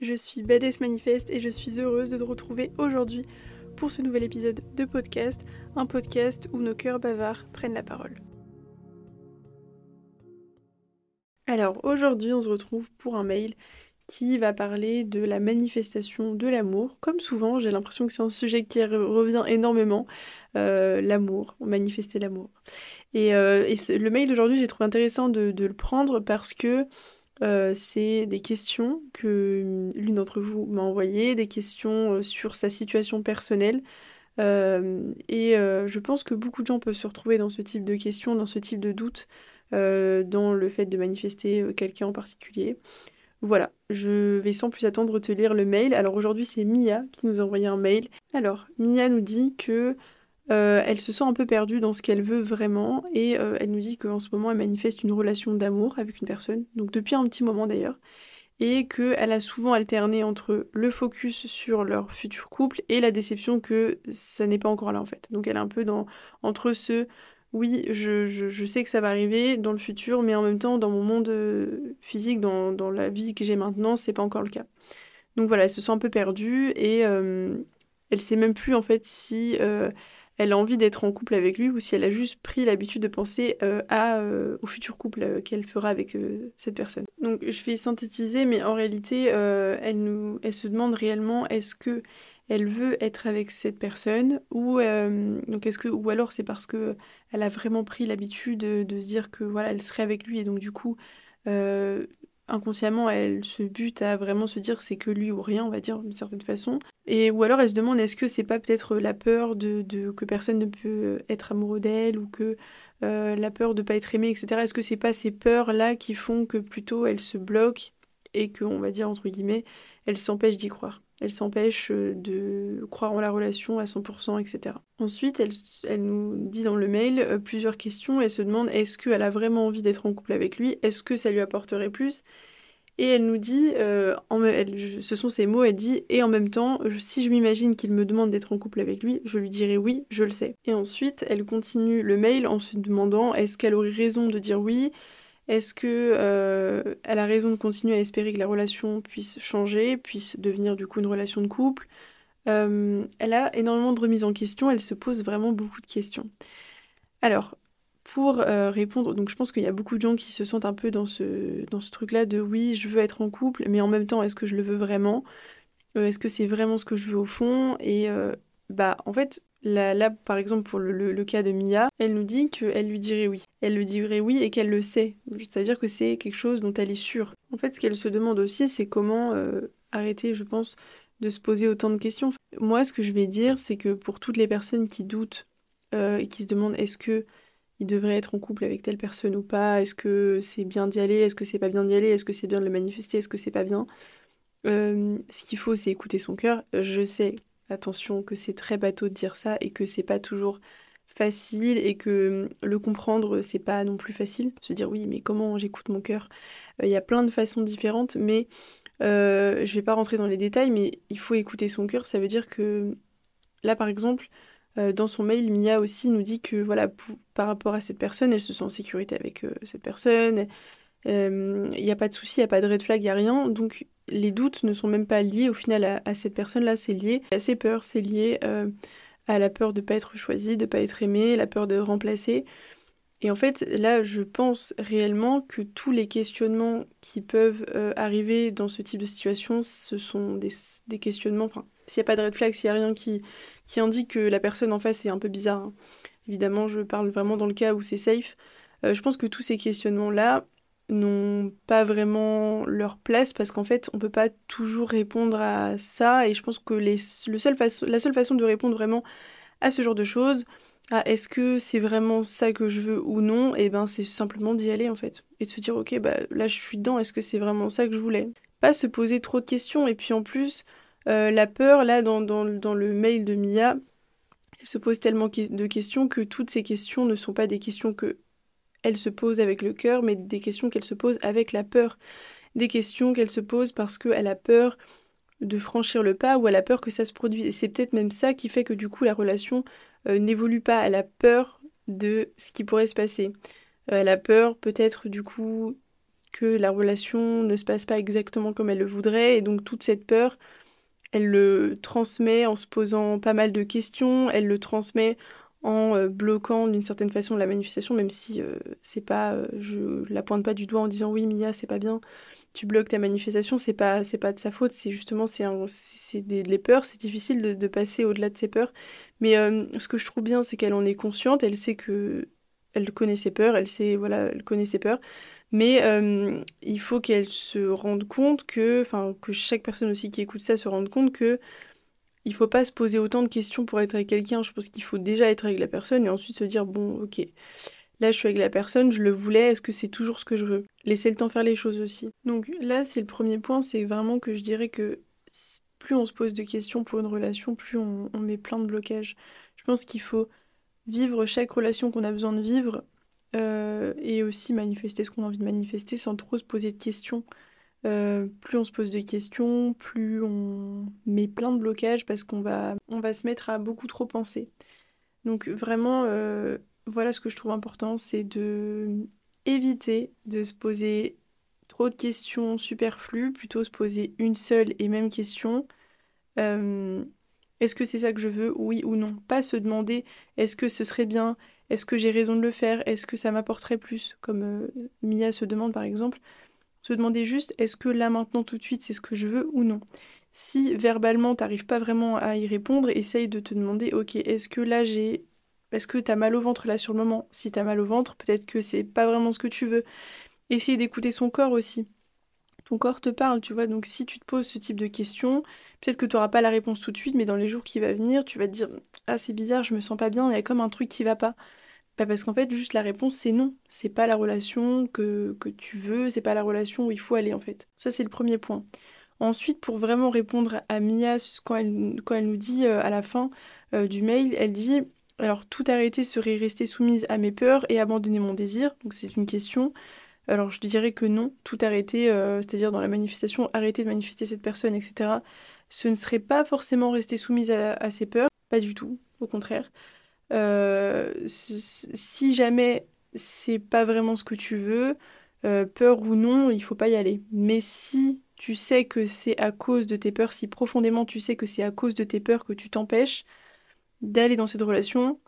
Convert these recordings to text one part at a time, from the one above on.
je suis Badass Manifeste et je suis heureuse de te retrouver aujourd'hui pour ce nouvel épisode de podcast, un podcast où nos cœurs bavards prennent la parole. Alors aujourd'hui on se retrouve pour un mail qui va parler de la manifestation de l'amour. Comme souvent, j'ai l'impression que c'est un sujet qui revient énormément, euh, l'amour, manifester l'amour. Et, euh, le mail d'aujourd'hui, j'ai trouvé intéressant de, le prendre parce que euh, c'est des questions que l'une d'entre vous m'a envoyées, des questions sur sa situation personnelle. et je pense que beaucoup de gens peuvent se retrouver dans ce type de questions, dans ce type de doutes, dans le fait de manifester quelqu'un en particulier. Voilà, je vais sans plus attendre te lire le mail. Alors aujourd'hui c'est Mia qui nous a envoyé un mail. Alors Mia nous dit que euh, elle se sent un peu perdue dans ce qu'elle veut vraiment et euh, elle nous dit qu'en ce moment elle manifeste une relation d'amour avec une personne, donc depuis un petit moment d'ailleurs, et qu'elle a souvent alterné entre le focus sur leur futur couple et la déception que ça n'est pas encore là en fait. Donc elle est un peu dans entre ce oui, je, sais que ça va arriver dans le futur, mais en même temps, dans mon monde euh, physique, dans, la vie que j'ai maintenant, c'est pas encore le cas. Donc voilà, elle se sent un peu perdue et elle sait même plus en fait si elle a envie d'être en couple avec lui ou si elle a juste pris l'habitude de penser à, au futur couple qu'elle fera avec cette personne. Donc je vais synthétiser, mais en réalité, elle, se demande réellement est-ce que elle veut être avec cette personne ou euh, est-ce que ou alors c'est parce que elle a vraiment pris l'habitude de, se dire que voilà elle serait avec lui et donc du coup euh, inconsciemment elle se bute à vraiment se dire c'est que lui ou rien on va dire d'une certaine façon. Et ou alors elle se demande est-ce que c'est pas peut-être la peur de, que personne ne peut être amoureux d'elle ou que euh, la peur de pas être aimée etc est-ce que c'est pas ces peurs là qui font que plutôt elle se bloque et que on va dire entre guillemets elle s'empêche d'y croire? Elle s'empêche euh, de croire en la relation à 100%, etc. Ensuite, elle, nous dit dans le mail euh, plusieurs questions. Elle se demande est-ce qu'elle a vraiment envie d'être en couple avec lui? Est-ce que ça lui apporterait plus? Et elle nous dit, euh, ce sont ses mots, elle dit et en même temps, si je m'imagine qu'il me demande d'être en couple avec lui, je lui dirai oui, je le sais. Et ensuite, elle continue le mail en se demandant est-ce qu'elle aurait raison de dire oui? Est-ce que euh, elle a raison de continuer à espérer que la relation puisse changer, puisse devenir du coup une relation de couple? Euh, Elle a énormément de remises en question, elle se pose vraiment beaucoup de questions. Alors, pour euh, répondre, donc je pense qu'il y a beaucoup de gens qui se sentent un peu dans ce, dans ce truc-là de oui, je veux être en couple, mais en même temps, est-ce que je le veux vraiment? Est-ce que c'est vraiment ce que je veux au fond? Et bah, en fait, Là, par exemple, pour le, cas de Mia, elle nous dit qu'elle lui dirait oui. Elle lui dirait oui et qu'elle le sait. C'est-à-dire que c'est quelque chose dont elle est sûre. En fait, ce qu'elle se demande aussi, c'est comment euh, arrêter, je pense, de se poser autant de questions. Moi, ce que je vais dire, c'est que pour toutes les personnes qui doutent euh, et qui se demandent est-ce que il devrait être en couple avec telle personne ou pas, est-ce que c'est bien d'y aller, est-ce que c'est pas bien d'y aller, est-ce que c'est bien de le manifester, est-ce que c'est pas bien, euh, ce qu'il faut, c'est écouter son cœur. Je sais Attention que c'est très bateau de dire ça et que c'est pas toujours facile et que hum, le comprendre c'est pas non plus facile. Se dire oui mais comment j'écoute mon cœur? Euh, Il y a plein de façons différentes mais euh, je vais pas rentrer dans les détails mais il faut écouter son cœur. Ça veut dire que là par exemple euh, dans son mail Mia aussi nous dit que voilà par rapport à cette personne elle se sent en sécurité avec cette personne. Il n'y a pas de souci, il n'y a pas de red flag, il n'y a rien. Donc les doutes ne sont même pas liés au final à, cette personne-là, c'est lié à ses peurs, c'est lié euh, à la peur de ne pas être choisi, de ne pas être aimé, la peur d'être remplacé. Et en fait, là, je pense réellement que tous les questionnements qui peuvent euh, arriver dans ce type de situation, ce sont des, questionnements. Enfin, s'il n'y a pas de red flag, s'il n'y a rien qui, indique que la personne en face est un peu bizarre. Hein. Évidemment, je parle vraiment dans le cas où c'est safe. Euh, je pense que tous ces questionnements-là, n'ont pas vraiment leur place parce qu'en fait on peut pas toujours répondre à ça. Et je pense que les, le seul la seule façon de répondre vraiment à ce genre de choses à est-ce que c'est vraiment ça que je veux ou non et eh ben c'est simplement d'y aller en fait. Et de se dire ok bah là je suis dedans est-ce que c'est vraiment ça que je voulais? Pas se poser trop de questions. Et puis en plus euh, la peur là dans, dans, dans le mail de Mia elle se pose tellement de questions que toutes ces questions ne sont pas des questions que elle se pose avec le cœur, mais des questions qu'elle se pose avec la peur. Des questions qu'elle se pose parce qu'elle a peur de franchir le pas ou elle a peur que ça se produise. Et c'est peut-être même ça qui fait que du coup la relation euh, n'évolue pas. Elle a peur de ce qui pourrait se passer. Euh, elle a peur peut-être du coup que la relation ne se passe pas exactement comme elle le voudrait, et donc toute cette peur, elle le transmet en se posant pas mal de questions, elle le transmet en euh, bloquant d'une certaine façon la manifestation, même si euh, c'est pas, euh, je la pointe pas du doigt en disant oui Mia c'est pas bien, tu bloques ta manifestation, c'est pas c'est pas de sa faute, c'est justement c'est c'est des, les peurs, c'est difficile de, passer au-delà de ses peurs. Mais ce que je trouve bien, c'est qu'elle en est consciente, elle sait que elle connaît ses peurs, elle sait voilà, elle connaît ses peurs. Mais il faut qu'elle se rende compte que, enfin, que chaque personne aussi qui écoute ça se rende compte que il faut pas se poser autant de questions pour être avec quelqu'un. Je pense qu'il faut déjà être avec la personne et ensuite se dire bon, ok, là je suis avec la personne, je le voulais, est-ce que c'est toujours ce que je veux? Laisser le temps faire les choses aussi. Donc là, c'est le premier point, c'est vraiment que je dirais que plus on se pose de questions pour une relation, plus on, met plein de blocages. Je pense qu'il faut vivre chaque relation qu'on a besoin de vivre euh, et aussi manifester ce qu'on a envie de manifester sans trop se poser de questions. Euh, plus on se pose de questions, plus on met plein de blocages parce qu'on va, se mettre à beaucoup trop penser. Donc vraiment, euh, voilà ce que je trouve important, c'est de éviter de se poser trop de questions superflues, plutôt se poser une seule et même question. est-ce que c'est ça que je veux, oui ou non? Pas se demander est-ce que ce serait bien, est-ce que j'ai raison de le faire? Est-ce que ça m'apporterait plus? Comme euh, Mia se demande par exemple. Se demander juste est-ce que là maintenant tout de suite c'est ce que je veux ou non? Si verbalement t'arrives pas vraiment à y répondre, essaye de te demander ok est-ce que là j'ai est-ce que t'as mal au ventre là sur le moment? Si t'as mal au ventre, peut-être que c'est pas vraiment ce que tu veux. Essaye d'écouter son corps aussi. Ton corps te parle, tu vois. Donc si tu te poses ce type de questions, peut-être que tu n'auras pas la réponse tout de suite, mais dans les jours qui vont venir, tu vas te dire Ah, c'est bizarre, je me sens pas bien, il y a comme un truc qui va pas. Bah parce qu'en fait, juste la réponse, c'est non. C'est pas la relation que, que tu veux, c'est pas la relation où il faut aller, en fait. Ça, c'est le premier point. Ensuite, pour vraiment répondre à Mia, quand elle, nous dit euh, à la fin euh, du mail, elle dit Alors, tout arrêter serait rester soumise à mes peurs et abandonner mon désir. Donc, c'est une question. Alors, je dirais que non, tout arrêter, euh, c'est-à-dire dans la manifestation, arrêter de manifester cette personne, etc. Ce ne serait pas forcément rester soumise à ses peurs, pas du tout, au contraire. Euh, si jamais c'est pas vraiment ce que tu veux, euh, peur ou non, il faut pas y aller. Mais si tu sais que c'est à cause de tes peurs, si profondément tu sais que c'est à cause de tes peurs que tu t'empêches d'aller dans cette relation,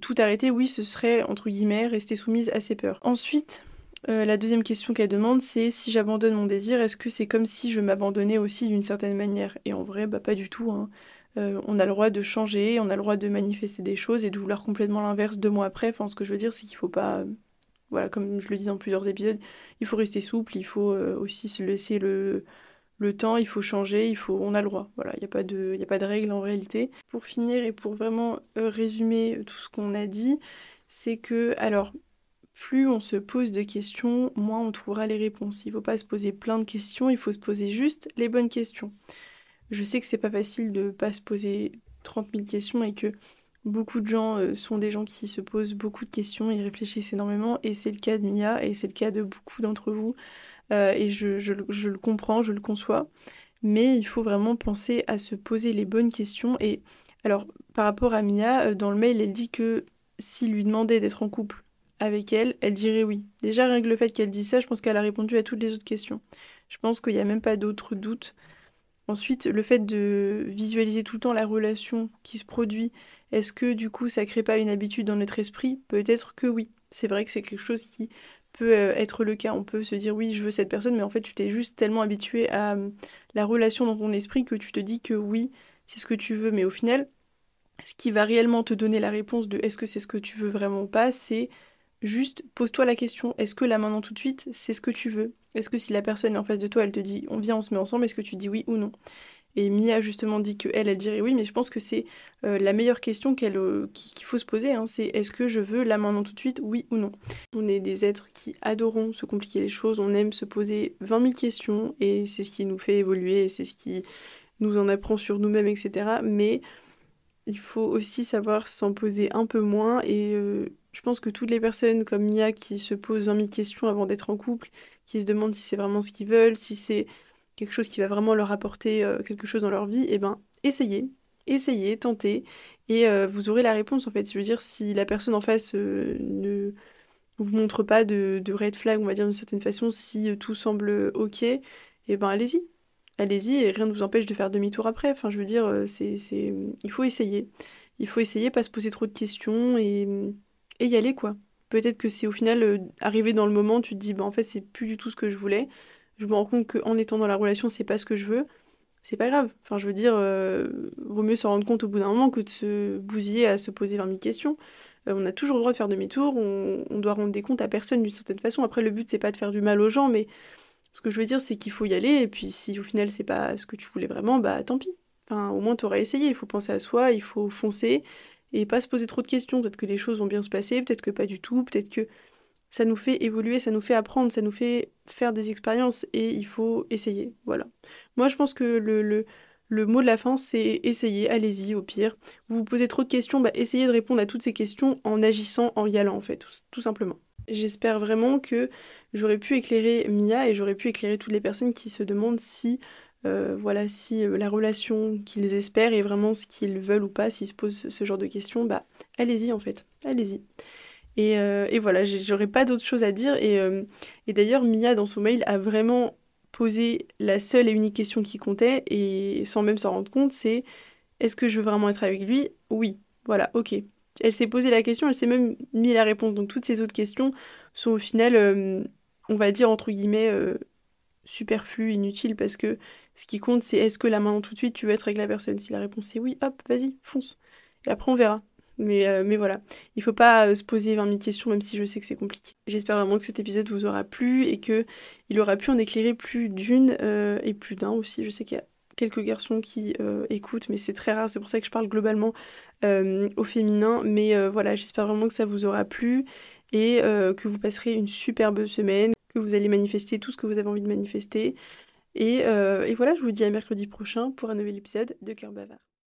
tout arrêter, oui, ce serait, entre guillemets, rester soumise à ses peurs. Ensuite, euh, la deuxième question qu'elle demande, c'est si j'abandonne mon désir, est-ce que c'est comme si je m'abandonnais aussi d'une certaine manière? Et en vrai, bah pas du tout. Hein. Euh, on a le droit de changer, on a le droit de manifester des choses et de vouloir complètement l'inverse deux mois après. Enfin, ce que je veux dire, c'est qu'il faut pas. voilà, comme je le dis dans plusieurs épisodes, il faut rester souple, il faut euh, aussi se laisser le, temps, il faut changer, il faut, on a le droit. Voilà, il n'y a pas de, il règle en réalité. Pour finir et pour vraiment euh, résumer tout ce qu'on a dit, c'est que, alors, plus on se pose de questions, moins on trouvera les réponses. Il ne faut pas se poser plein de questions, il faut se poser juste les bonnes questions. Je sais que c'est pas facile de pas se poser 30 000 questions et que beaucoup de gens euh, sont des gens qui se posent beaucoup de questions, ils réfléchissent énormément et c'est le cas de Mia et c'est le cas de beaucoup d'entre vous euh, et je, le comprends, je le conçois, mais il faut vraiment penser à se poser les bonnes questions et alors par rapport à Mia, euh, dans le mail elle dit que s'il lui demandait d'être en couple avec elle, elle dirait oui. Déjà rien que le fait qu'elle dise ça, je pense qu'elle a répondu à toutes les autres questions. Je pense qu'il n'y a même pas d'autres doutes. Ensuite, le fait de visualiser tout le temps la relation qui se produit, est-ce que du coup ça crée pas une habitude dans notre esprit? Peut-être que oui. C'est vrai que c'est quelque chose qui peut euh, être le cas. On peut se dire oui, je veux cette personne, mais en fait tu t'es juste tellement habitué à euh, la relation dans ton esprit que tu te dis que oui, c'est ce que tu veux. Mais au final, ce qui va réellement te donner la réponse de est-ce que c'est ce que tu veux vraiment ou pas, c'est Juste pose-toi la question, est-ce que là maintenant tout de suite, c'est ce que tu veux? Est-ce que si la personne en face de toi, elle te dit on vient, on se met ensemble, est-ce que tu dis oui ou non? Et Mia justement dit que elle, dirait oui, mais je pense que c'est euh, la meilleure question qu'elle, euh, qu'il faut se poser, hein, c'est est-ce que je veux là maintenant tout de suite, oui ou non? On est des êtres qui adorons se compliquer les choses, on aime se poser 20 000 questions, et c'est ce qui nous fait évoluer, c'est ce qui nous en apprend sur nous-mêmes, etc. Mais il faut aussi savoir s'en poser un peu moins et euh, je pense que toutes les personnes comme Mia qui se posent 20 000 questions avant d'être en couple, qui se demandent si c'est vraiment ce qu'ils veulent, si c'est quelque chose qui va vraiment leur apporter euh, quelque chose dans leur vie, eh ben essayez, essayez, tentez, et euh, vous aurez la réponse en fait. Je veux dire, si la personne en face euh, ne, vous montre pas de, red flag, on va dire d'une certaine façon, si tout semble ok, eh ben allez-y. Allez-y et rien ne vous empêche de faire demi-tour après. Enfin, je veux dire, c'est, c'est... il faut essayer. Il faut essayer, pas se poser trop de questions et, et y aller quoi. Peut-être que c'est au final arrivé dans le moment, tu te dis, bah en fait, c'est plus du tout ce que je voulais. Je me rends compte qu'en étant dans la relation, c'est pas ce que je veux c'est pas grave. Enfin, je veux dire, euh, vaut mieux s'en rendre compte au bout d'un moment que de se bousiller à se poser 20 000 questions. Euh, on a toujours le droit de faire demi-tour, on, doit rendre des comptes à personne d'une certaine façon. Après, le but, c'est pas de faire du mal aux gens, mais ce que je veux dire, c'est qu'il faut y aller, et puis si au final, c'est pas ce que tu voulais vraiment, bah tant pis. Enfin, au moins, t'auras essayé. Il faut penser à soi, il faut foncer, et pas se poser trop de questions. Peut-être que les choses vont bien se passer, peut-être que pas du tout, peut-être que ça nous fait évoluer, ça nous fait apprendre, ça nous fait faire des expériences et il faut essayer. Voilà. Moi, je pense que le, le, mot de la fin, c'est essayer, allez-y au pire. Vous vous posez trop de questions, bah, essayez de répondre à toutes ces questions en agissant, en y allant en fait, tout, simplement. J'espère vraiment que j'aurais pu éclairer Mia et j'aurais pu éclairer toutes les personnes qui se demandent si euh, voilà, si euh, la relation qu'ils espèrent est vraiment ce qu'ils veulent ou pas, s'ils se posent ce genre de questions, bah allez-y en fait, allez-y. Euh, et, voilà, j'aurais pas d'autre chose à dire. Euh, et, d'ailleurs, Mia, dans son mail, a vraiment posé la seule et unique question qui comptait, et sans même s'en rendre compte, c'est est-ce que je veux vraiment être avec lui? Oui. Voilà, ok. Elle s'est posé la question, elle s'est même mis la réponse. Donc toutes ces autres questions sont au final, on va dire entre guillemets, superflues, inutiles, parce que ce qui compte, c'est est-ce que là maintenant tout de suite tu veux être avec la personne? Si la réponse est oui, hop, vas-y, fonce. Et après on verra. Mais, euh, mais voilà, il faut pas euh, se poser 20 000 questions, même si je sais que c'est compliqué. J'espère vraiment que cet épisode vous aura plu et que il aura pu en éclairer plus d'une euh, et plus d'un aussi. Je sais qu'il y a quelques garçons qui écoutent, mais c'est très rare, c'est pour ça que je parle globalement au féminin. Mais voilà, j'espère vraiment que ça vous aura plu et que vous passerez une superbe semaine, que vous allez manifester tout ce que vous avez envie de manifester. Et, et voilà, je vous dis à mercredi prochain pour un nouvel épisode de Cœur Bavard.